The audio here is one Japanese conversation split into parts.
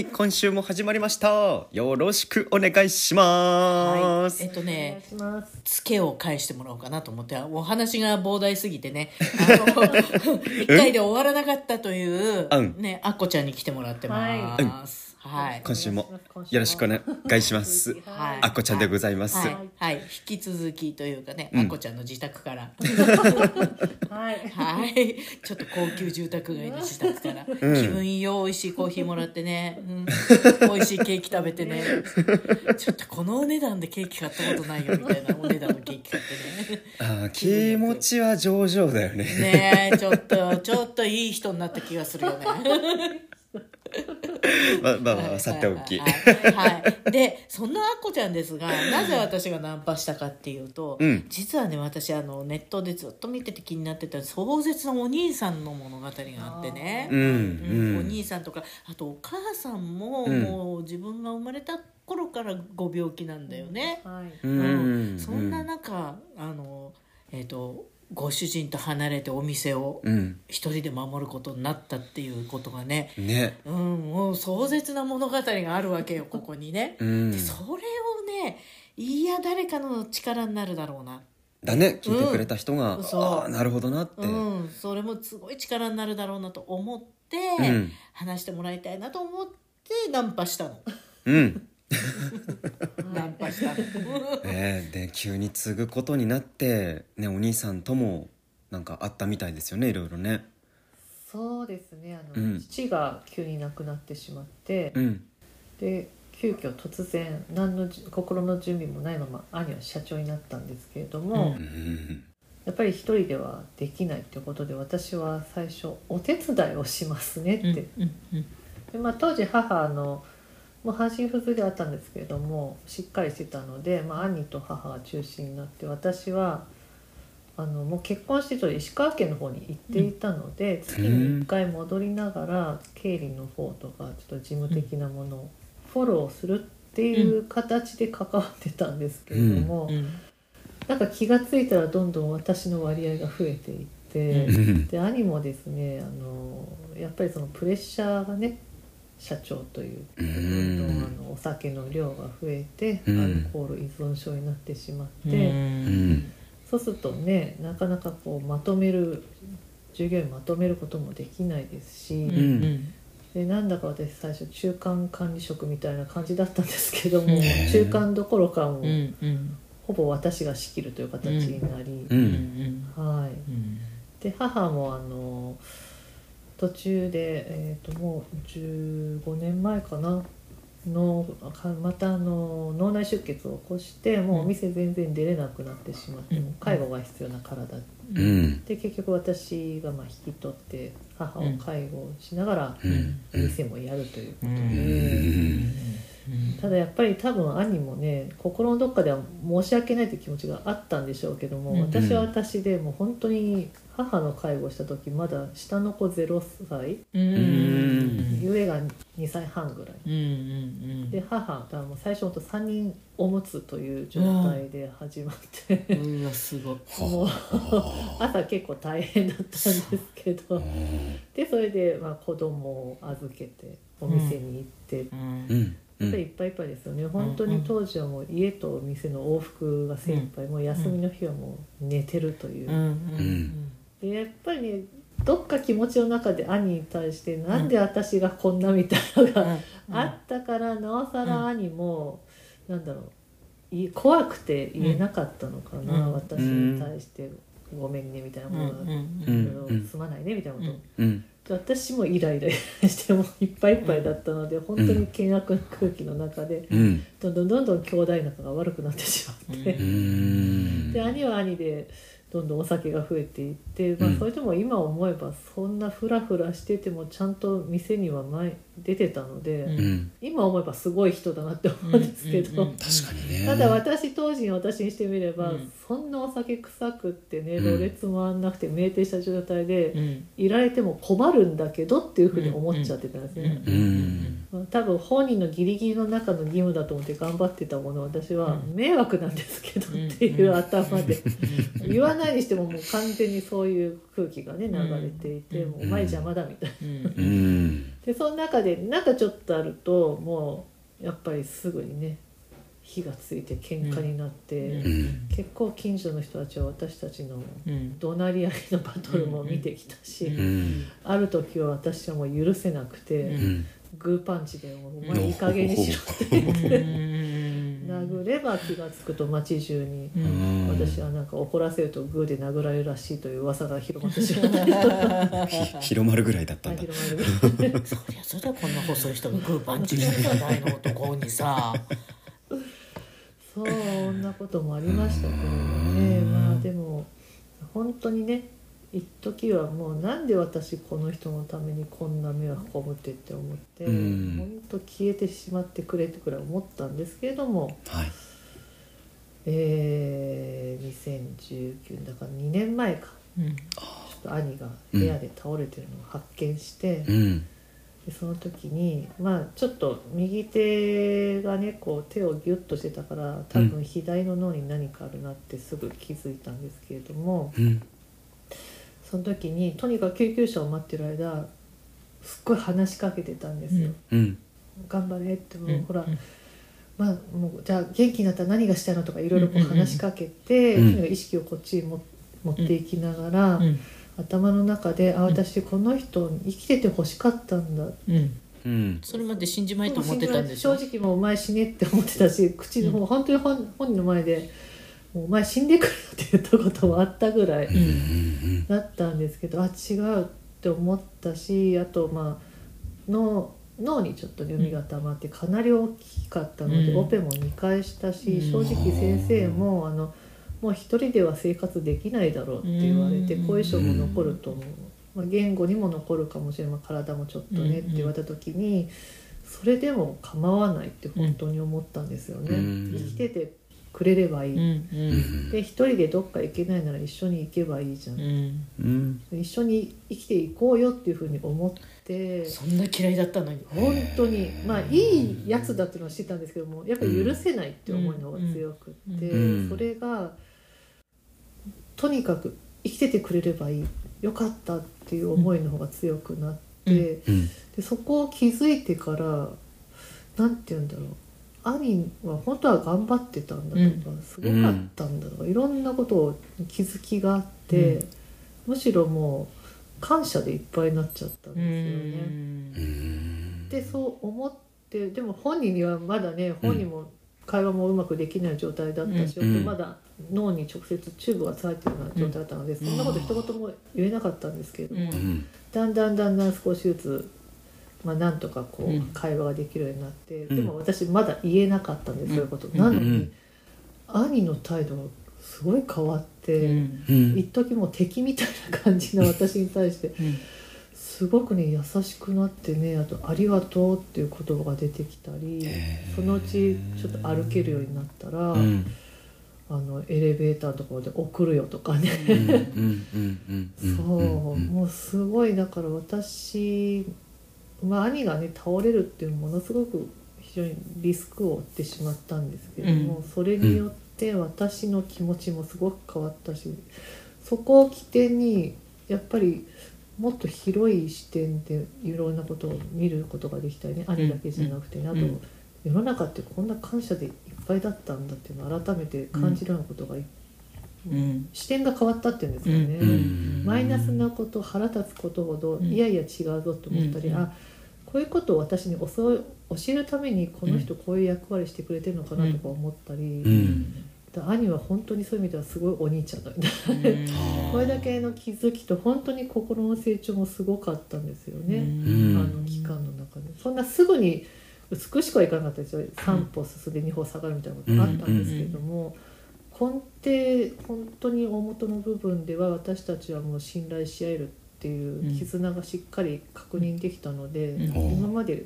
い今週も始まりました。よろしくお願いします、はい、えっとねいします。ツケを返してもらおうかなと思ってお話が膨大すぎてね 一回で終わらなかったという、うん。ねあっこちゃんに来てもらってます。はい、今週もよろしくお願いします。はい。あっこちゃんでございます、はい、はい、引き続きというかね、うん。あっこちゃんの自宅から。はい。はい、ちょっと高級住宅街の自宅から、気分いいよ。美味しいコーヒーもらってね、うん、美味しいケーキ食べてね。ちょっとこのお値段でケーキ買ったことないよみたいなお値段のケーキ買ってね。あー気持ちは上々だよね。ねえちょっとちょっといい人になった気がするよね。まあまあまあさておきはい、はい。はい。でそんなあっこちゃんですがなぜ私がナンパしたかっていうと、うん。実はね私あのネットでずっと見てて気になってた壮絶なお兄さんの物語があってね。うんうん。おうん兄さんとかあとお母さんも、うん。もう自分が生まれた頃からご病気なんだよね。はい。ううんん。そんな中あの、えっとご主人と離れてお店をうん。一人で守ることになったっていうことがね、ね。うん、もう壮絶な物語があるわけよここにね。うん。でそれをねいや誰かの力になるだろうな、だね聞いてくれた人が、うんああなるほどなって、うん、それもすごい力になるだろうなと思って、うん。話してもらいたいなと思ってナンパしたの。うん ナンパしたの。ねで急に継ぐことになって、ね、お兄さんともなんかあったみたいですよねいろいろねそうですね。あの、うん父が急に亡くなってしまって、うんで急遽突然何のじ心の準備もないまま兄は社長になったんですけれども、うんうんやっぱり一人ではできないってことで私は最初お手伝いをしますねって。うんうんでまあ、当時母のもう半身不随であったんですけれどもしっかりしてたので、まあ、兄と母が中心になって私はあのもう結婚してと石川県の方に行っていたので、月に1回戻りながら経理の方とかちょっと事務的なものをフォローするっていう形で関わってたんですけれども、うん。なんか気が付いたらどんどん私の割合が増えていって。うん。うん。で兄もですねあのやっぱりそのプレッシャーがね社長という。どうん。んどんあのお酒の量が増えて、うん。アルコール依存症になってしまって、そうするとねなかなかこうまとめる従業員まとめることもできないですし、でなんだか私最初中間管理職みたいな感じだったんですけども、うん。中間どころかもほぼ私が仕切るという形になり、ううん。んはい。うん。で母もあの途中で、えー、ともう15年前かな？のかまたあの脳内出血を起こしてもうお店全然出れなくなってしまって、うん。もう介護が必要な体。うん。で結局私がまあ引き取って母を介護しながら店もやるということで、うん。ただやっぱり多分兄もね心のどっかでは申し訳ないという気持ちがあったんでしょうけども、うん。私は私でもう本当に母の介護をした時まだ下の子0歳。うん。うん上が2歳半ぐらい。うんうんで母だからもう最初本当3人おむつという状態で始まって、すごい。もう 朝結構大変だったんですけど。でそれでまあ子供を預けてお店に行って。うん。うん。やっぱりいっぱいいっぱいですよね、本当に当時はもう家と店の往復が精一杯、もう休みの日はもう寝てるという、うん。うん。でやっぱりねどっか気持ちの中で兄に対してなんで私がこんなみたいなのがあったからなおさら兄も、なんだろうい怖くて言えなかったのかな、うん。私に対して「ごめんね」みたいなうんこと。が、うん。すまないねみたいなこと。をうん。で私もイライラしてもいっぱいいっぱいだったので、本当に険悪な空気の中でうん。どんどんどんどん兄弟仲が悪くなってしまって、うん。で兄は兄でどんどんお酒が増えていって、まあうん、それでも今思えばそんなフラフラしててもちゃんと店には毎出てたので、うん。うん今思えばすごい人だなって思うんですけど、うんうんうん確かにね。ただ私当時の私にしてみれば、うん。そんなお酒臭くってねうんろれつ回んなくて酩酊した状態でうん。いられても困るんだけどっていうふうに思っちゃってたんですね。うん。うん。まあ多分本人のギリギリの中の義務だと思って頑張ってたものを私はうん。迷惑なんですけどうんっていう頭で。うん。言わないにしてももう完全にそういう空気がね流れていてうん。もうお前邪魔だみたいな。でその中でなんかちょっとあるともうやっぱりすぐにね火がついて喧嘩になって、うん結構近所の人たちは私たちのうん怒鳴り合いのバトルも見てきたし、うんうんある時は私はもう許せなくて、うんうんグーパンチでもう「お前いい加減にしろ」ってうん殴れば気が付くと街中に。うん。私はなんか怒らせるとグーで殴られるらしいという噂が広まってしまった。広まるぐらいだったんだ。広まる そりゃそれはこんな細い人がグーパンチしてるじゃないの男にさ。そんなこともありましたけれどね。まあでも本当にね一時はもうなんで私この人のためにこんな迷惑被ってって思ってうん。本当消えてしまってくれってくらい思ったんですけれどもはい。えー、2019だから2年前か。うん。ちょっと兄が部屋で倒れてるのを発見して、うん。でその時にまあちょっと右手がねこう手をギュッとしてたから多分左の脳に何かあるなってすぐ気づいたんですけれどもうんその時にとにかく救急車を待ってる間すっごい話しかけてたんですよ。うん。頑張れってもう、うん。ほらまあもうじゃあ元気になったら何がしたいのとかいろいろこう話しかけて、うん。とにかく意識をこっちにも持っていきながら、うん。頭の中で「あ私この人に生きてて欲しかったんだ」うん。うん。それまで信じまいと思ってたんでしょ？正直もうお前死ねって思ってたし口の方、本当に本本人の前で「もうお前死んでくれよ」って言ったこともあったぐらいだったんですけどあ違うって思ったしあとまあ脳脳にちょっとね海が溜まってかなり大きかったので、うん。オペも2回したし、うん。正直先生もあのもう一人では生活できないだろうって言われて、うん。後遺症も残ると思う、まあ、言語にも残るかもしれない、まあ体もちょっとねうんって言われた時にそれでも構わないって本当に思ったんですよね。うん。生きててくれればいい、うんうん。で一人でどっか行けないなら一緒に行けばいいじゃん。一緒に生きていこうよっていうふうに思って。そんな嫌いだったのに。本当に。まあいいやつだっていうのは知ってたんですけどもやっぱり許せないって思いの方が強くって、うん。それがとにかく生きててくれればいいよかったっていう思いの方が強くなって、うん。でそこを気づいてからなんて言うんだろう兄は本当は頑張ってたんだとか、すごかったんだとか、いろんなことを気づきがあって、うん。むしろもう感謝でいっぱいになっちゃったんうですよね。でそう思ってでも本人にはまだね本人も会話もうまくできない状態だったし、うん。まだ脳に直接チューブが入ってるような状態だったので、そんなこと一言も言えなかったんですけれども、だんだんだんだん少しずつ、まあ、なんとかこう、うん。会話ができるようになって、うん。でも私まだ言えなかったんです、そういうこと。うんなのに、うん兄の態度がすごい変わって、うん。うん。一時もう敵みたいな感じの 私に対してうん。すごくね優しくなってねあと「ありがとう」っていう言葉が出てきたりそのうちちょっと歩けるようになったら、うん。あのエレベーターのところで送るよとかね、そう、んもうすごいだから私、まあ、兄がね倒れるっていうものすごく非常にリスクを負ってしまったんですけども、うん。それによって私の気持ちもすごく変わったしそこを起点にやっぱりもっと広い視点でいろんなことを見ることができたりね。兄だけじゃなくてね、あとうん世の中ってこんな感謝でいっぱいだったんだっていうのを改めて感じるようなことがいうん。視点が変わったっていうんですかね。うん。マイナスなこと腹立つことほど、うん。いやいや違うぞと思ったり、うん。あこういうことを私に教え教えるためにこの人こういう役割してくれてるのかなとか思ったり、うん。だ兄は本当にそういう意味ではすごいお兄ちゃんだみたいな、これだけの気づきと本当に心の成長もすごかったんですよね、うん。あの期間の中で。そんなすぐに美しくはいかなかったですよ。3歩進んで2歩下がるみたいなことがあったんですけれども、根底本当に大元の部分では私たちはもう信頼し合えるっっていう絆がしっかり確認できたので、うん。今まで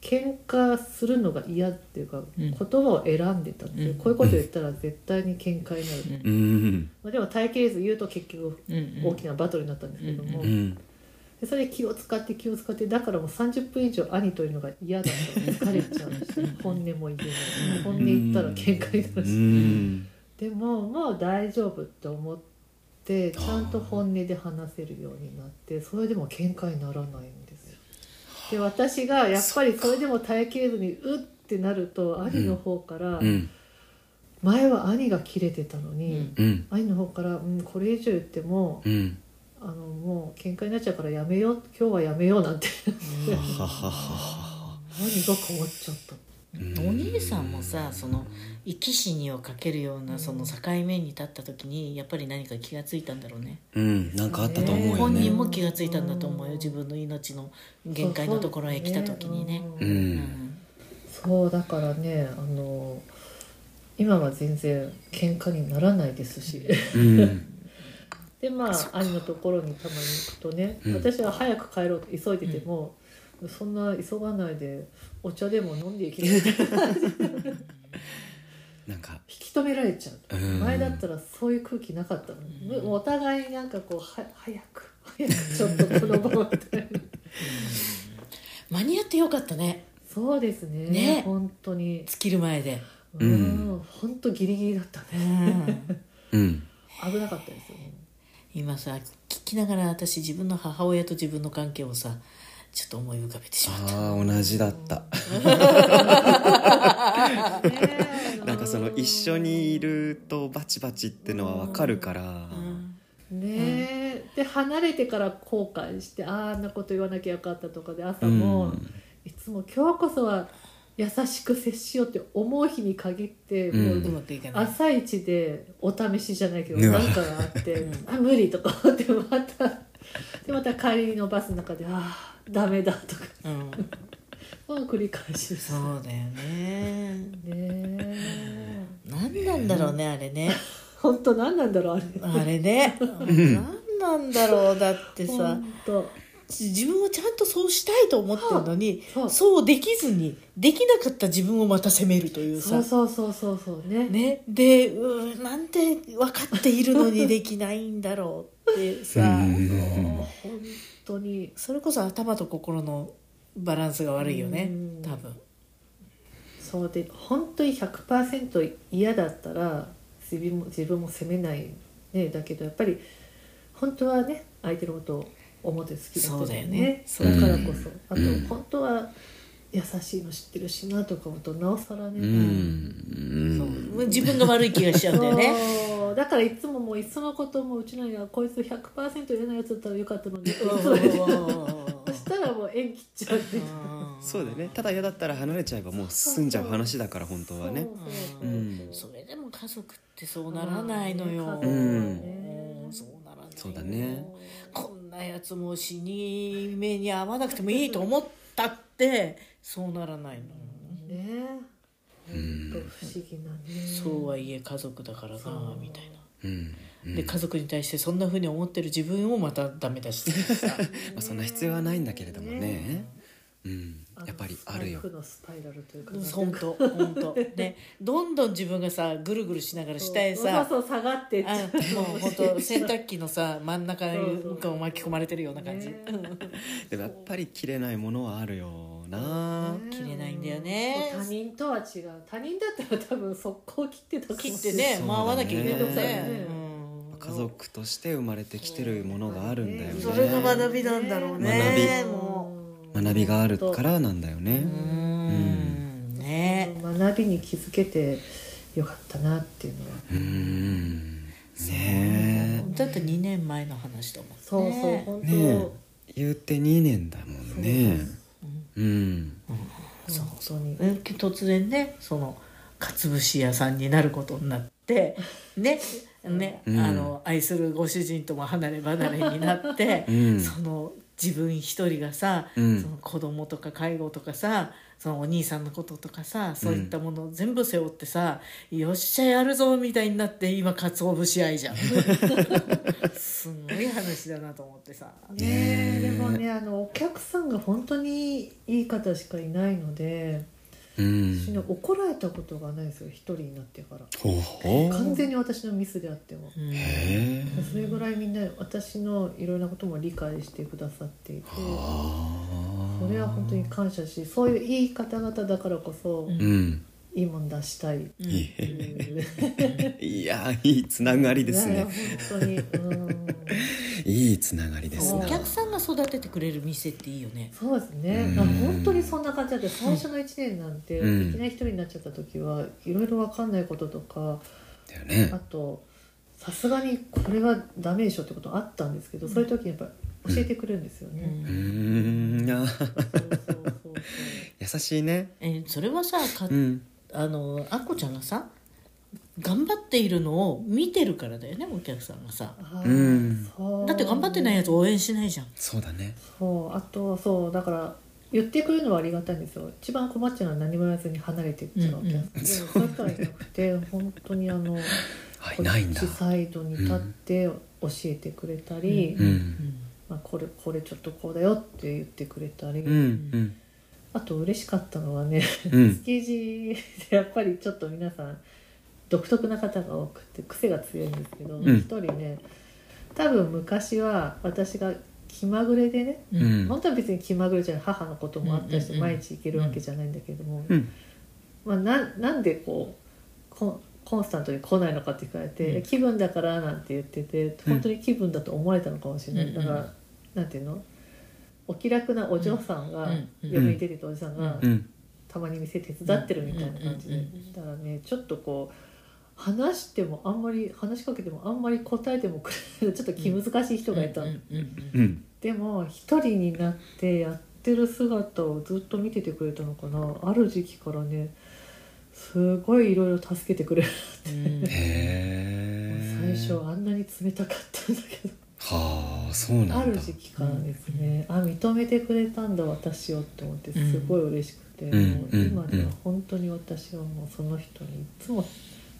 喧嘩するのが嫌っていうか、ん。言葉を選んでたんで、うん。こういうこと言ったら絶対に喧嘩になる、うん。まあ、でも耐えきれず言うと結局大きなバトルになったんですけども、うん。でそれで気を使って気を使ってだからもう30分以上兄というのが嫌だったの疲れちゃうし本音も言えない。本音言ったら喧嘩になるうし、ん。でももう大丈夫って思ってちゃんと本音で話せるようになってそれでも喧嘩にならないんですよ。で私がやっぱりそれでも耐えきれずにうってなると兄の方から、うん。前は兄が切れてたのに、うん。うん兄の方から、うん、これ以上言ってもうん。あのもう喧嘩になっちゃうからやめよう今日はやめようなんて。はははは。何が変わっちゃったお兄さんもさその生き死にをかけるようなその境目に立った時にやっぱり何か気がついたんだろうね。うん。なんかあったと思うよ本人ねも気がついたんだと思うよ自分の命の限界のところへ来た時にね。ううん。んそうだからねあの今は全然喧嘩にならないですし。うん。でまあ兄のところにたまに行くとね、うん。私は早く帰ろうと急いでても、そんな急がないでお茶でも飲んでいきななんか。引き止められちゃう、うん。前だったらそういう空気なかったの。お互いになんかこうは早く 早くちょっとこの場みたい。な間に合ってよかったね。そうですね。ね。本当に。尽きる前で。ううん。ん本当ギリギリだったうねん。うん。危なかったですよね。今さ聞きながら私自分の母親と自分の関係をさちょっと思い浮かべてしまった。ああ同じだった。なんかその一緒にいるとバチバチってのはわかるから。うん。ねえ、で離れてから後悔してあんなこと言わなきゃよかったとかで朝も、うん。いつも今日こそは優しく接しようって思う日に限って、うん。もう朝一でお試しじゃないけど何かがあって「あ無理」とか思ってまたでまた帰りのバスの中で「ああダメだ」とか。うん。もう繰り返しです。そうだよね。ねえ。何なんだろうねあれね。本当何なんだろうあれ。あれね。何なんだろうだってさ。自分はちゃんとそうしたいと思ってるのにそう。そうできずにできなかった自分をまた責めるというさ。そうそうそうそうそう。ね。ね。でうーなんて分かっているのにできないんだろうってさうん本当にそれこそ頭と心のバランスが悪いよねうん。多分。そうで本当に100%嫌だったら自分も自分も責めないねだけどやっぱり本当はね相手のことを思って好きだそうだよね。ねそうだからこそ、あとうん本当は優しいの知ってるしなとか思うとなおさらね、うんそう。自分が悪い気がしちゃうんだよね。だからいつももういっそのこともうちのにはこいつ100%嫌なやつだったらよかったのに。そしたらもう縁切っちゃう。っていうそうだよね。ただ嫌だったら離れちゃえばもう済んじゃう話だから本当はね。それでも家族ってそうならないのよ、うん。そうならないそうだね。こんなやつも死に目に遭わなくてもいいと思ったってそうならないの、ね。うん。本当不思議なね。そうはいえ家族だからなみたいな。うんうん。で家族に対してそんなふうに思ってる自分をまたダメ出し まあそんな必要はないんだけれどもね。うん。やっぱりあるよ。負のスパイラルというか本当本当。ね どんどん自分がさぐるぐるしながら下へさそうそう下がってあうもう本当洗濯機のさ真ん中に巻き込まれてるような感じ、ねでもやっぱり切れないものはあるよな切れないんだよね。他人とは違う。他人だったら多分速攻切ってた切ってね回わなきゃいけないもんねね。うん。家族として生まれてきてるものがあるんだよね。それが学びなんだろうね。学び。も学びがあるからなんだよね。ううん。ね。学びに気づけてよかったなっていうのは。うん。ね。だって2年前の話だもんね。そうそう本当、えねえ。言うて2年だもんねうん。そう本当にえ突然ね。そのかつぶし屋さん。になることになってねね、うんあの愛するご主人とも離れ離れになって、うん。その自分一人がさ、うん。その子供とか介護とかさそのお兄さんのこととかさそういったものを全部背負ってさ、よっしゃやるぞみたいになって今鰹節愛じゃん。すごい話だなと思ってさ。ねえ。でもねあのお客さんが本当にいい方しかいないのでうん。私ね怒られたことがないですよ一人になってから。ほう。ほう完全に私のミスであっても。うん。それぐらいみんな私のいろんなことも理解してくださっていてあそれは本当に感謝しそういういい方々だからこそうん。うんいいもん出したい。いやいいつながりですね。や本当に。うん。いいつながりですねお客さんが育ててくれる店っていいよね。そうですね。うん。あ本当にそんな感じだって最初の1年なんて、うん。いきなり一人になっちゃった時はいろいろ分かんないこととかだよね。あとさすがにこれはダメでしょってことあったんですけど、そういう時にやっぱり教えてくれるんですよね、うーん。あそうそうそうそう。優しいね。えそれはさか、うん。あのあっこちゃんがさ頑張っているのを見てるからだよねお客さんがさ。うん。そう。だって頑張ってないやつ応援しないじゃん。そうだね。そう。あとそうだから言ってくれるのはありがたいんですよ。一番困っちゃうのは何も言わずに離れていっちゃうわけうんうんでもそういう人はいなくて本当にあのはいないんだ。こっちサイドに立って教えてくれたり、うんまあ、これこれちょっとこうだよって言ってくれたり、うんうん。あと嬉しかったのはねうん。築地でやっぱりちょっと皆さん独特な方が多くて癖が強いんですけどうん。一、人ね多分昔は私が気まぐれでねううん。本当は別に気まぐれじゃない母のこともあったりし毎日行けるわけじゃないんだけども、うん。まあ、ななんでこうコンコンスタントに来ないのかって聞かれて、うん。気分だからなんて言ってて本当に気分だと思われたのかもしれない、うん。だからなんていうの？お気楽なお嬢さんが、嫁に出てたおじさんが、うん。たまに店手伝ってるみたいな感じで、だからねちょっとこう話してもあんまり話しかけてもあんまり答えてもくれない。ちょっと気難しい人がいた。でも一人になってやってる姿をずっと見ててくれたのかな。ある時期からねすごいいろいろ助けてくれるうん。へえ最初あんなに冷たかったんだけどはあそうなんだ。ある時期からですね、あ認めてくれたんだ私をって思ってすごい嬉しくて、うんもう今では本当に私はもうその人にいつも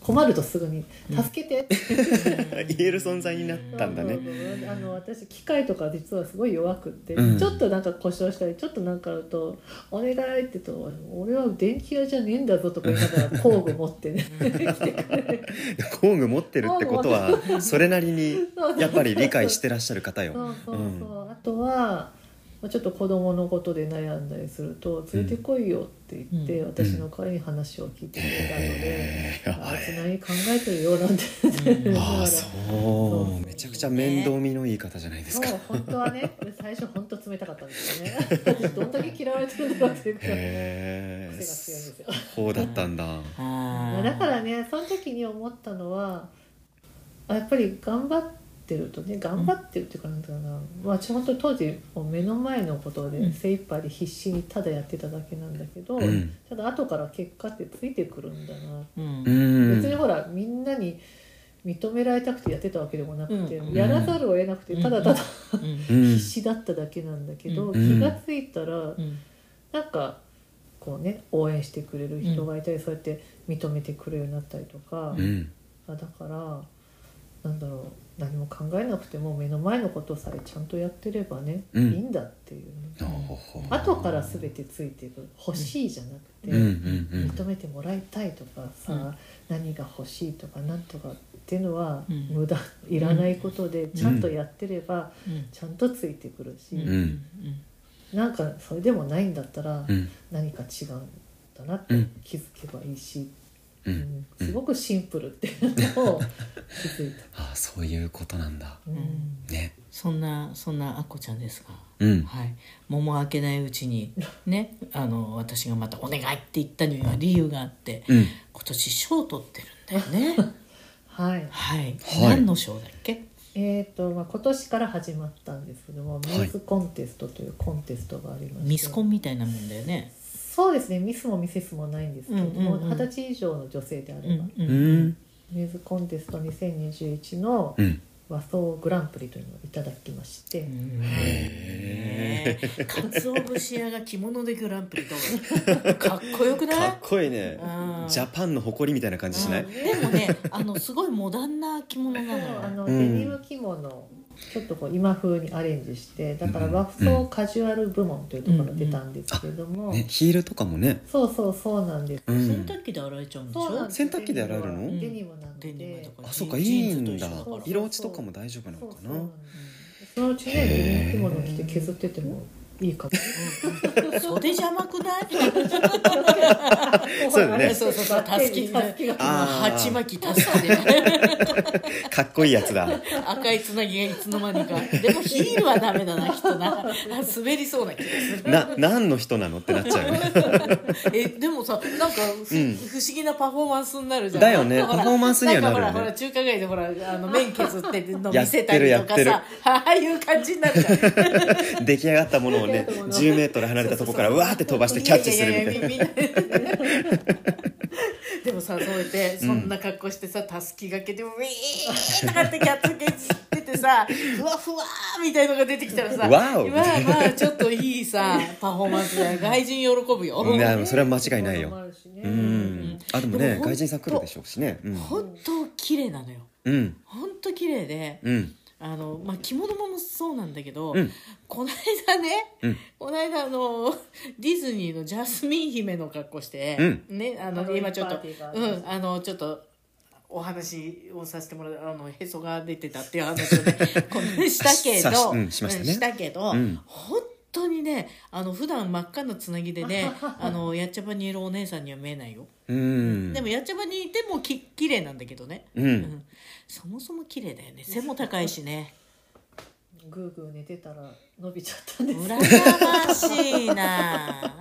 困るとすぐに「助けて!」って言える存在になったんだね。あの私機械とか実はすごい弱くって、うん。ちょっとなんか故障したりちょっとなんかあると「お願い」って言うと「俺は電気屋じゃねえんだぞ」とか言いながら工具持ってね。工具持ってるってことはそれなりにやっぱり理解してらっしゃる方よ。そうそうそう、あとはまあちょっと子供のことで悩んだりすると「連れてこいよ」って言って、うん。私の代わりに話を聞いてくれたのでへー「あいつ何考えてるよ」なんて。言ってうん。ああそう。めちゃくちゃ面倒見のいい方じゃないですか。そう本当はね最初本当冷たかったんですよね。私 どんだけ嫌われてるんだろうっていうくらいへえ癖が強いんですよそうだったんだ。だからねその時に思ったのはあやっぱり頑張ってるとね頑張ってるっていうかなんだろうな、まあ、私本当に当時もう目の前のことでうん。精一杯で必死にただやってただけなんだけど、うん。ただ後から結果ってついてくるんだな、うん。うん。別にほらみんなに認められたくてやってたわけでもなくて、うん。やらざるを得なくてただただ必死だっただけなんだけど、うん。気がついたら、うん。なんかこうね応援してくれる人がいたり、そうやって認めてくれるようになったりとか、うん。あだからなんだろう何も考えなくても目の前のことさえちゃんとやってればね、うん。いいんだっていうね。後から全てついていく欲しいじゃなくて、うん認めてもらいたいとかさ、うん。何が欲しいとかなんとかっていうのはうん。無駄、いらないことでちゃんとやってればうん。ちゃんとついてくるし、うん。うん。なんかそれでもないんだったらうん。何か違うんだなってうん。気づけばいいし、ううん。ん。すごくシンプルっていうのを気づいた。ああそういうことなんだ。うん。うんね。そんなそんなあっこちゃんですが、うん。はい、桃開けないうちにねあの私がまた「お願い」って言ったには理由があって、うん。今年賞を取ってるんだよね。はい。はい、はい。何の賞だっけ？えーとまあ、今年から始まったんですけども、い。ミスコンテストというコンテストがありまして。ミスコンみたいなもんだよねそうですね。ミスもミセスもないんですけどもうんうんうん。二十、歳以上の女性であうれば、んううん。んミスコンテスト2021のうん。和装グランプリというのをいただきまして、へえかつお節屋が着物でグランプリどうかっこよくない？かっこいいね。うん。ジャパンの誇りみたいな感じしない、うん。でもねあのすごいモダンな着物なのよ。あの、うん。デニム着物ちょっとこう今風にアレンジしてだから和装カジュアル部門というところが出たんですけれども、ね、ヒールとかもね、そうそうそうなんです、うん。洗濯機で洗えちゃうんでしょ？洗濯機で洗えるの？デニムなのデニムでとかあそうかいジいんだ。色落ちとかも大丈夫なのかな？そのうちねデニム着物着て削っててもいいかも。袖邪魔くない？そうだね。そうそうそうたすきたすきがあー。鉢巻きたすきで かっこいいやつだ。赤いつなぎがいつの間にか。でもヒールはダメだなきっとな。滑りそうな気がする。な何の人なのってなっちゃうよね。えでもさなんか不思議なパフォーマンスになるじゃん。だよね。ほらパフォーマンスにはなるよねんかほらほら中華街でほらあの麺削ってるのや見せたりとかやさああいう感じになるじゃん出来上がったものをね10メートル離れたところからうわーって飛ばしてキャッチするみたいな。でもさそうやってそんな格好してさたすきがけでウィーンとかってキャッツケしててさ ふわふわーみたいのが出てきたらさわあまあちょっといいさ パフォーマンスだよ外人喜ぶよ、いやそれは間違いないよ。そうん。あでもね外人さん来るでしょうしね。うん。本当綺麗なのよ。うん。本当綺麗でうんあの、まあ、着物もそうなんだけど、うん。この間ね、うん。この間あの ディズニーのジャスミン姫の格好して、うん。ねあの今ちょっとうんあのちょっとお話をさせてもらうあのへそが出てたっていう話をね このしたけど、うんしたね。したけど、うん。本当にねあの普段真っ赤なつなぎでね あのやっちゃばにいるお姉さんには見えないよ、うん。でもやっちゃばにいてもき綺麗なんだけどね、ううんんそもそも綺麗だよね。背も高いしね。グーグー寝てたら伸びちゃったんです。羨ましいな。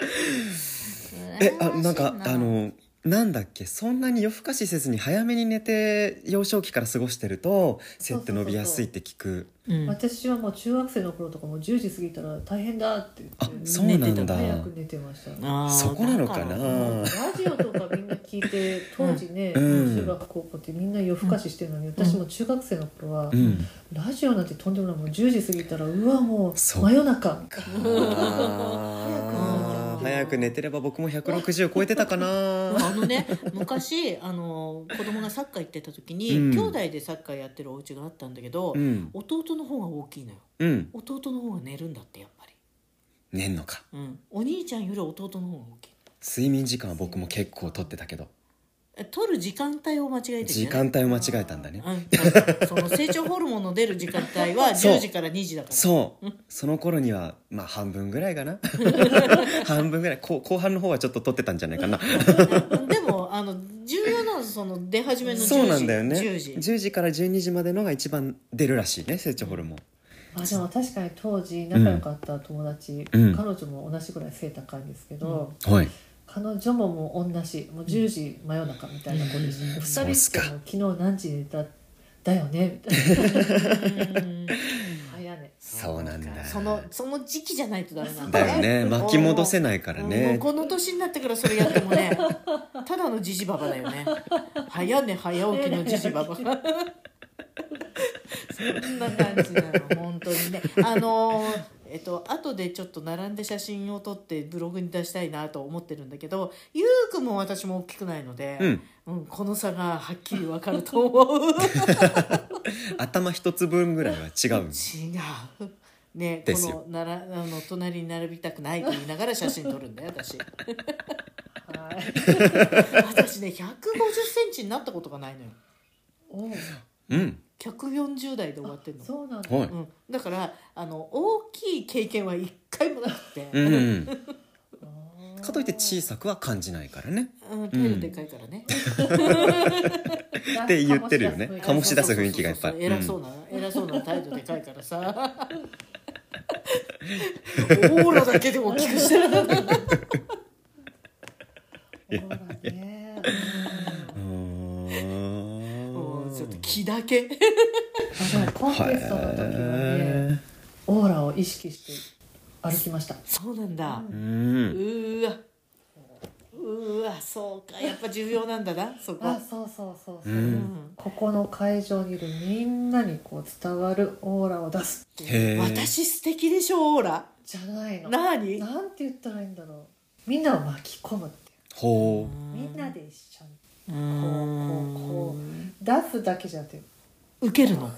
えあなんかあのなんだっけ？そんなに夜更かしせずに早めに寝て幼少期から過ごしてると背って伸びやすいって聞く。うん。私はもう中学生の頃とかも10時過ぎたら大変だってあ言ってそうなんだ。早く寝てました。そこなのかな？ラジオとかみんな聞いて当時ね、うん。中学高校ってみんな夜更かししてるのに、私も中学生の頃は、うん。ラジオなんてとんでもない。もう10時過ぎたらうわもう真夜中。あー早く寝てれば僕も160超えてたかな。あのね昔あの子供がサッカー行ってた時に、うん。兄弟でサッカーやってるお家があったんだけど、うん。弟の方が大きいのよ。うん。弟の方が寝るんだってやっぱり、寝んのか。うん、お兄ちゃんより弟の方が大きい睡眠時間は僕も結構取ってたけど。え取る時間帯を間違えてるんじ時間帯を間違えたんだね。うん、その成長ホルモンの出る時間帯は そう。10時から2時だから。そう。その頃にはまあ半分ぐらいかな。半分ぐらい。後後半の方はちょっと取ってたんじゃないかな。でもあの重要なのはその出始めの10時。そうなんだよね。10時。10時から12時までのが一番出るらしいね成長ホルモン。あでも確かに当時仲良かった友達、うん。彼女も同じぐらい背高いんですけど、はい彼女ももう同じもう10時真夜中みたいな子でした、うん。二そうっすか。人しても昨日何時に寝ただよねみたいな。そうなんだ。そのその時期じゃないとダメなんだだよね。巻き戻せないからもうねこの年になってからそれやってもね ただのジジババだよね。早寝早起きのジジババ。そんな感じなの本当にね。あのーえっと後でちょっと並んで写真を撮ってブログに出したいなと思ってるんだけどゆうくんも私も大きくないので、うん。うんこの差がはっきりわかると思う。頭一つ分ぐらいは違う違う。ねこのならあの隣に並びたくないと言いながら写真撮るんだよ私。はい。私ね1 5 0センチになったことがないのよ。おう。うん140代で終わってんの。そうなんだ、はい。うん、だからあの大きい経験は一回もなくて、うん かといって小さくは感じないからね。うん、でかいからね、って言ってるよね。醸し出す雰囲気がやっぱそうそうそう偉そうな、偉そうな態度でかいからさ。オーラだけで大きくしてるそうだね気だけ。あでもコンテストの時はねへオーラを意識して歩きました。そうなんだ、ーううんーわ。うわそうか。やっぱ重要なんだなそこ。あそうそうそうそう、うん。うんここの会場にいるみんなにこう伝わるオーラを出すっていう。へえ私素敵でしょオーラ。じゃないの。何？なんて言ったらいいんだろう。みんなを巻き込むってほいう。みんなで一緒に。うこうこうこう出すだけじゃなくて。受けるの？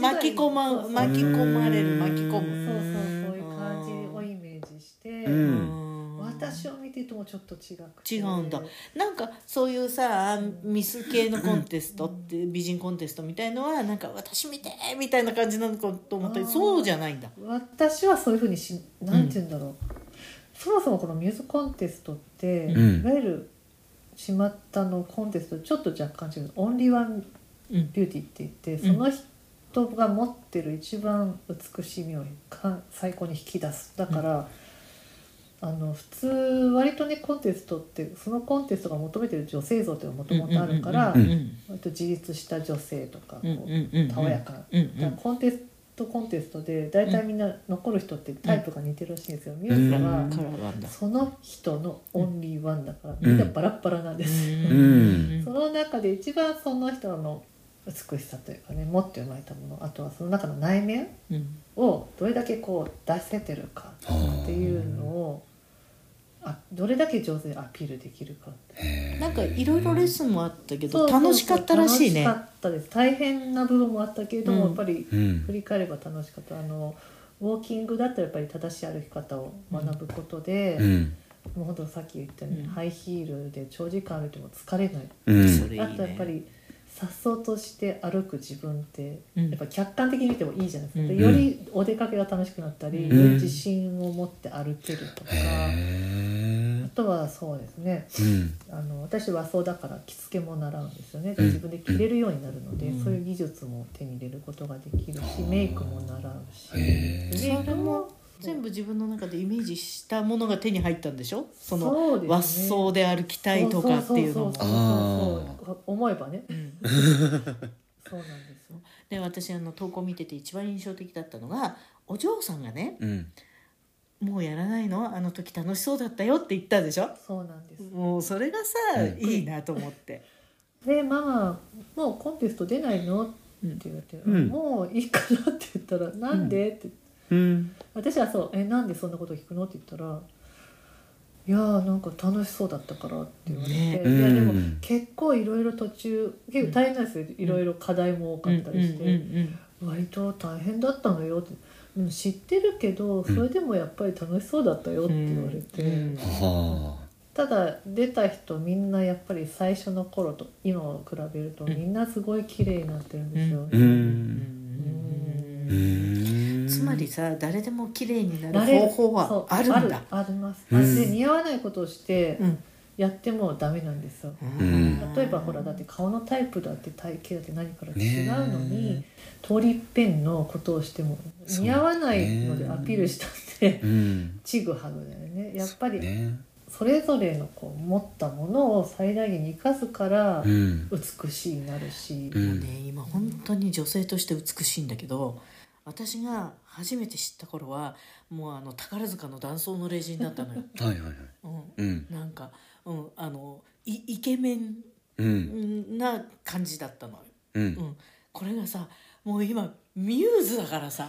巻き込ま巻き込まれるうん。巻き込そうむそうそういう感じをイメージして、ううん。私を見ててもちょっと違くて。違うんだ。なんかそういうさミス系のコンテストって美人コンテストみたいのはなんか私見てみたいな感じなのかと思ったそうじゃないんだ。私はそういうふうにしなんて言うんだろう、そもそもこのミューズコンテストって、うん。いわゆる巷のコンテストとちょっと若干違う。オンリーワンうんビューティーって言ってその人が持ってる一番美しい目をか最高に引き出す。だから、あの普通割とねコンテストってそのコンテストが求めてる女性像っていうのがもともとあるからうんうん割と自立した女性とかこうんうんうんうんうたおやかコンテストコンテストで大体みんな残る人ってタイプが似てるらしいんですよ、ミューズだは。その人のオンリーワンだから、みんなバラッバラなんです、ん。その中で一番その人の美しさというかね持って生まれたものあとはその中の内面うんをどれだけこう出せてるかっていうのをあどれだけ上手にアピールできるかなんかいろいろレッスンもあったけど楽しかったらしいね。楽しかったです。大変な部分もあったけれども、うん。やっぱりうん。振り返れば楽しかった。あのウォーキングだったらやっぱり正しい歩き方を学ぶことで、うん。もう本当さっき言ったように、うん。ハイヒールで長時間歩いても疲れない。うん。それいいね。あとやっぱりさっそうとして歩く自分って、うん。やっぱ客観的に見てもいいじゃないですか、でうん。よりお出かけが楽しくなったり、うん。より自信を持って歩けるとか、とはそうですね。えうん。あの私和装だから着付けも習うんですよね、うん。自分で着れるようになるので、うん。そういう技術も手に入れることができるし、メイクも習うし、へー。メイクも全部自分の中でイメージしたものが手に入ったんでしょ？その和装で歩きたいとかっていうのも。思えばね。うん。そうなんですよ。で私あの投稿見てて一番印象的だったのがお嬢さんがねうん「もうやらないの？あの時楽しそうだったよ」って言ったでしょ？そうなんです。もうそれがさ、うん。いいなと思って。でママもうコンテスト出ないの?」って言われて、うん。もういいかなって言ったら「なんで?」って。うん。私はそう「えなんでそんなこと聞くの?」って言ったら「いやーなんか楽しそうだったから」って言われて、ね。いやでもうん結構いろいろ途中結構大変なんですよ。いろいろ課題も多かったりして、うん。うん。割と大変だったのよって。うん知ってるけどそれでもやっぱり楽しそうだったよって言われて、うん。うんはただ出た人みんなやっぱり最初の頃と今を比べるとうん。みんなすごい綺麗になってるんですよ、つまりさ誰でも綺麗になる方法はあるんだ。あります、うん。で似合わないことをしてうんやってもダメなんですよ、ん。例えばほらだって顔のタイプだって体型だって何から違うのに、ね通りっぺんのことをしても似合わないのでアピールしたって、うん。ちぐはぐだよね。やっぱりね。それぞれのこう持ったものを最大限に生かすからうん。美しいになるし、うん。もうね今本当に女性として美しいんだけど私が初めて知った頃はもうあの宝塚の男装の霊人だったのよ、はいはいはい。うん、うん。なんか、うん、あのイイケメンうん。な感じだったのよ、ううん。ん、これがさもう今ミューズだからさ。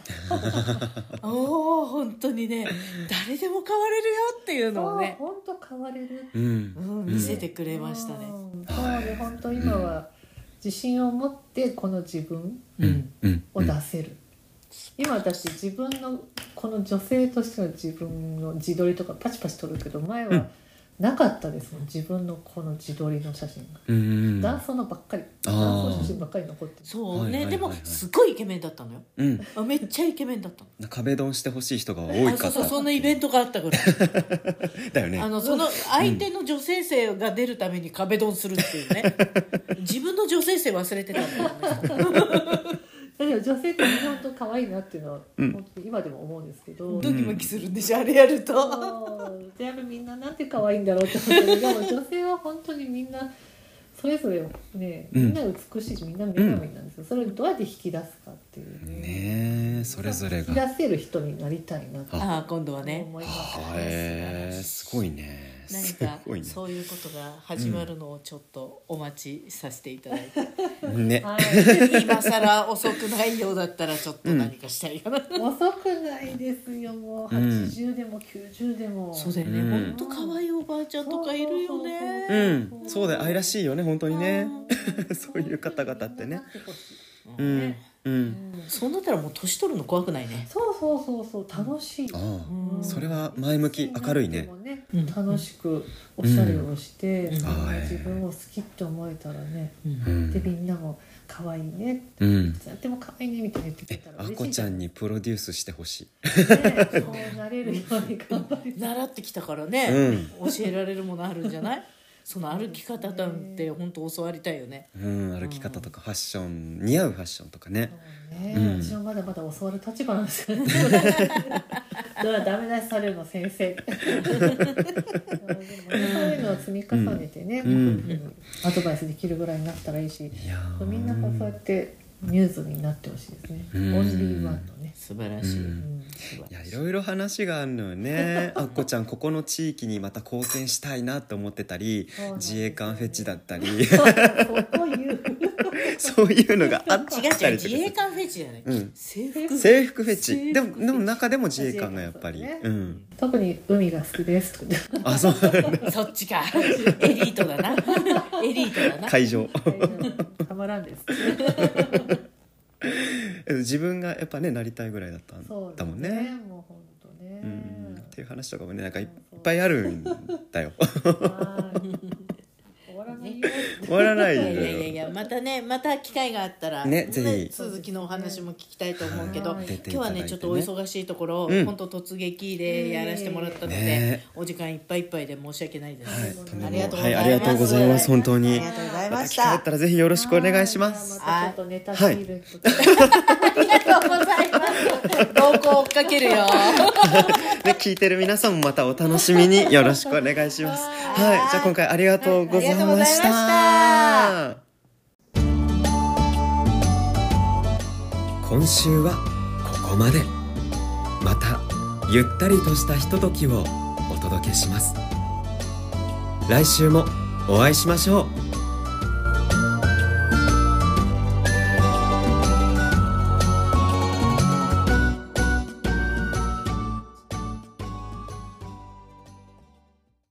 おお本当にね誰でも変われるよっていうのをね、本当変われる。うん。うん、見せてくれましたね。うんそうで本当今は自信を持ってこの自分うん。うん。を出せる、今私自分のこの女性としての自分の自撮りとかパチパチ撮るけど前はなかったですもん。自分のこの自撮りの写真が、うん。男装のばっかり。男装写真ばっかり残ってる。そうね、でもすごいイケメンだったのよ。うん。あめっちゃイケメンだったの。壁ドンしてほしい人が多いかあそうそうそんなイベントがあったぐら。い だよね。あのその相手の女性性が出るために壁ドンするっていうね。自分の女性性忘れてたんだよねだけど女性って本当可愛いなっていうのは、うん。本当に今でも思うんですけど、ドキドキするんでしょあれやると。そう。全部みんななんて可愛いんだろうって思ってるでも女性は本当にみんなそれぞれねうん。みんな美しいしみんな女神なんですよ、それをどうやって引き出すかっていう。ねねえそれぞれが。開せる人になりたいなとあ。あ今度はね。思いますはえー、すごいね何すかごいね。そういうことが始まるのをちょっとお待ちさせていただいて、ね。はい。今更遅くないようだったらちょっと何かしたいかな、遅くないですよ。もううん。80でも90でも、そうだよね、うん。ほんと可愛いおばあちゃんとかいるよね。うん。そうだよ。愛らしいよね本当に ね。そういう方々ってね。うんうん。うんそうなったらもう年取るの怖くないね。そうそうそうそう楽しい。それは前向き明るいね。うん楽しくおしゃれをして、自分を好きって思えたらね、でみんなも可愛いねうんでも可愛いねみたいに言ってくれえたらあこちゃんにプロデュースしてほしい。ねそうなれるように頑張り 習ってきたからね、教えられるものあるんじゃない？その歩き方なん。て本当教わりたいよね。うん歩き方とかファッション似合うファッションとかね。ね、うん。私はまだまだ教わる立場なんですけど。ねどうやダメ出しされるの先生。そういうのを積み重ねてね、うん。アドバイスできるぐらいになったらいいし、みんなこうそうやってミューズになってほしいですね、うん。オンリーワンのね、素晴らしい、いやいろいろ話があるのよね。あっこちゃんここの地域にまた貢献したいなと思ってたり自衛官フェチだったり そういうのがあっ違うたりとか違う自衛官フェチじゃない、うん。制服。制服フェチ。でもでも中でも自衛官がやっぱり、自衛官。うん。特に海が好きです。あそう。そっちか。エリートだな。エリートだな。会場。たまらんです。自分がやっぱねなりたいぐらいだったんだもんね。もう本当ね。うん。っていう話とかもねなんかいっぱいあるんだよ終わらないよ。いやいやいやいやまたねまた機会があったらねぜひ。続きのお話も聞きたいと思うけど、はい。出てい今日ただいてね。はねちょっとお忙しいところ、うん。本当突撃でやらせてもらったので、ね。お時間いっぱいいっぱいで申し訳ないです、はい。とんでもありがとうごはいざいます、ありがとうございます本当あにりがとうございまました。た機会あったらぜひよろしくお願いします。はいまたちょっとネタシール がとうございます。動向追っかけるよ。で聞いてる皆さんもまたお楽しみによろしくお願いします。はい。じゃあ今回ありがとうございましはいありがとうございました。今週はここまで。またゆったりとしたひとときをお届けします。来週もお会いしましょう